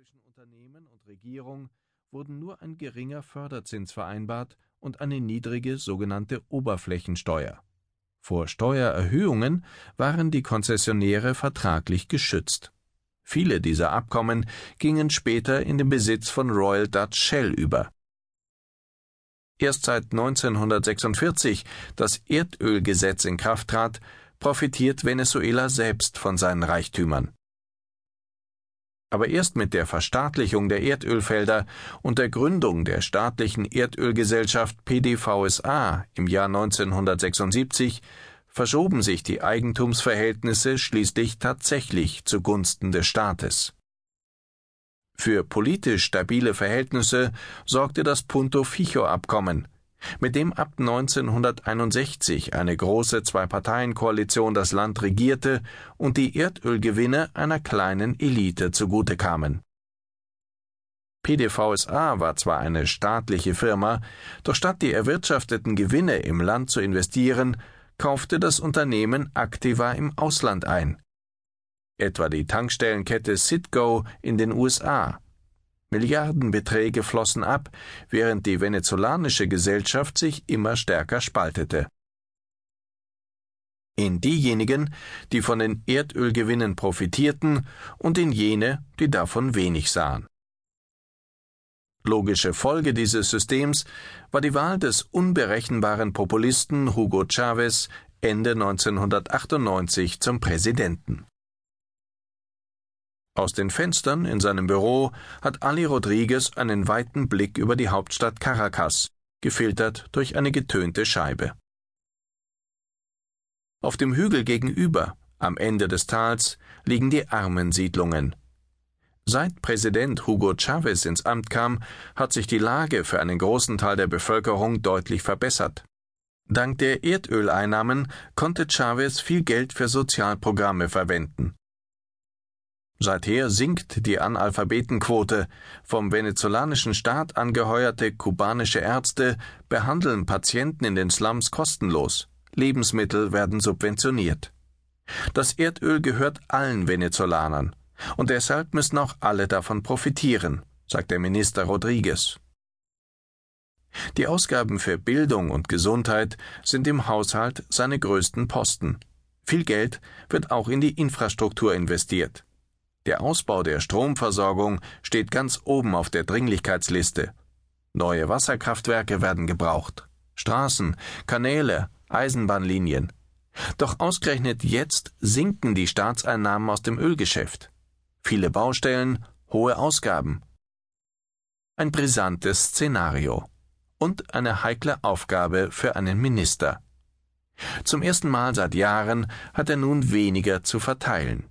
zwischen Unternehmen und Regierung wurden nur ein geringer Förderzins vereinbart und eine niedrige sogenannte Oberflächensteuer. Vor Steuererhöhungen waren die Konzessionäre vertraglich geschützt. Viele dieser Abkommen gingen später in den Besitz von Royal Dutch Shell über. Erst seit 1946 das Erdölgesetz in Kraft trat, profitiert Venezuela selbst von seinen Reichtümern. Aber erst mit der Verstaatlichung der Erdölfelder und der Gründung der staatlichen Erdölgesellschaft PDVSA im Jahr 1976 verschoben sich die Eigentumsverhältnisse schließlich tatsächlich zugunsten des Staates. Für politisch stabile Verhältnisse sorgte das Punto Ficho Abkommen, mit dem ab 1961 eine große Zwei-Parteien-Koalition das Land regierte und die Erdölgewinne einer kleinen Elite zugute kamen. PDVSA war zwar eine staatliche Firma, doch statt die erwirtschafteten Gewinne im Land zu investieren, kaufte das Unternehmen Aktiva im Ausland ein. Etwa die Tankstellenkette Citgo in den USA Milliardenbeträge flossen ab, während die venezolanische Gesellschaft sich immer stärker spaltete. In diejenigen, die von den Erdölgewinnen profitierten, und in jene, die davon wenig sahen. Logische Folge dieses Systems war die Wahl des unberechenbaren Populisten Hugo Chavez Ende 1998 zum Präsidenten. Aus den Fenstern in seinem Büro hat Ali Rodriguez einen weiten Blick über die Hauptstadt Caracas, gefiltert durch eine getönte Scheibe. Auf dem Hügel gegenüber, am Ende des Tals, liegen die Armensiedlungen. Seit Präsident Hugo Chavez ins Amt kam, hat sich die Lage für einen großen Teil der Bevölkerung deutlich verbessert. Dank der Erdöleinnahmen konnte Chavez viel Geld für Sozialprogramme verwenden. Seither sinkt die Analphabetenquote. Vom venezolanischen Staat angeheuerte kubanische Ärzte behandeln Patienten in den Slums kostenlos. Lebensmittel werden subventioniert. Das Erdöl gehört allen Venezolanern. Und deshalb müssen auch alle davon profitieren, sagt der Minister Rodriguez. Die Ausgaben für Bildung und Gesundheit sind im Haushalt seine größten Posten. Viel Geld wird auch in die Infrastruktur investiert. Der Ausbau der Stromversorgung steht ganz oben auf der Dringlichkeitsliste. Neue Wasserkraftwerke werden gebraucht. Straßen, Kanäle, Eisenbahnlinien. Doch ausgerechnet jetzt sinken die Staatseinnahmen aus dem Ölgeschäft. Viele Baustellen, hohe Ausgaben. Ein brisantes Szenario. Und eine heikle Aufgabe für einen Minister. Zum ersten Mal seit Jahren hat er nun weniger zu verteilen.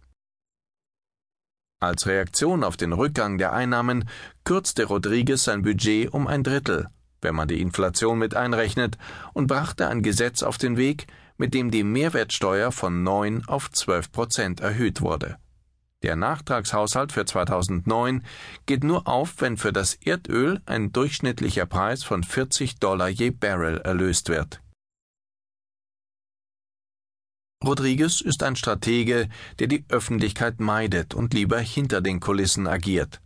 Als Reaktion auf den Rückgang der Einnahmen kürzte Rodriguez sein Budget um ein Drittel, wenn man die Inflation mit einrechnet, und brachte ein Gesetz auf den Weg, mit dem die Mehrwertsteuer von 9 auf 12 Prozent erhöht wurde. Der Nachtragshaushalt für 2009 geht nur auf, wenn für das Erdöl ein durchschnittlicher Preis von 40 Dollar je Barrel erlöst wird. Rodriguez ist ein Stratege, der die Öffentlichkeit meidet und lieber hinter den Kulissen agiert.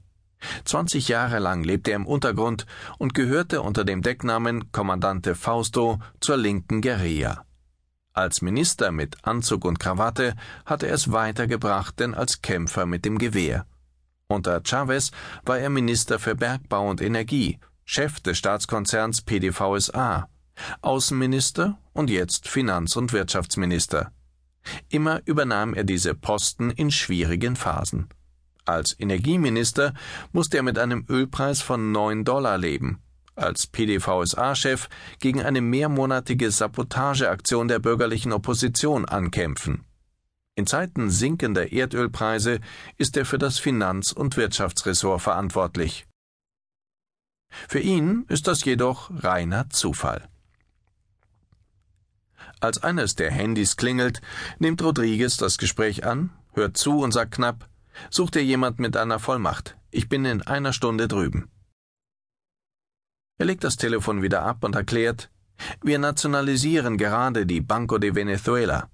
20 Jahre lang lebte er im Untergrund und gehörte unter dem Decknamen Kommandante Fausto zur linken Guerilla. Als Minister mit Anzug und Krawatte hatte er es weitergebracht, denn als Kämpfer mit dem Gewehr. Unter Chavez war er Minister für Bergbau und Energie, Chef des Staatskonzerns PDVSA, Außenminister und jetzt Finanz- und Wirtschaftsminister. Immer übernahm er diese Posten in schwierigen Phasen. Als Energieminister musste er mit einem Ölpreis von 9 Dollar leben, als PDVSA-Chef gegen eine mehrmonatige Sabotageaktion der bürgerlichen Opposition ankämpfen. In Zeiten sinkender Erdölpreise ist er für das Finanz- und Wirtschaftsressort verantwortlich. Für ihn ist das jedoch reiner Zufall. Als eines der Handys klingelt, nimmt Rodriguez das Gespräch an, hört zu und sagt knapp, Such dir jemand mit einer Vollmacht. Ich bin in einer Stunde drüben. Er legt das Telefon wieder ab und erklärt, wir nationalisieren gerade die Banco de Venezuela.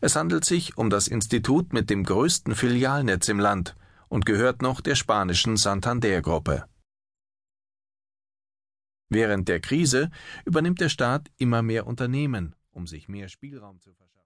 Es handelt sich um das Institut mit dem größten Filialnetz im Land und gehört noch der spanischen Santander-Gruppe. Während der Krise übernimmt der Staat immer mehr Unternehmen, um sich mehr Spielraum zu verschaffen.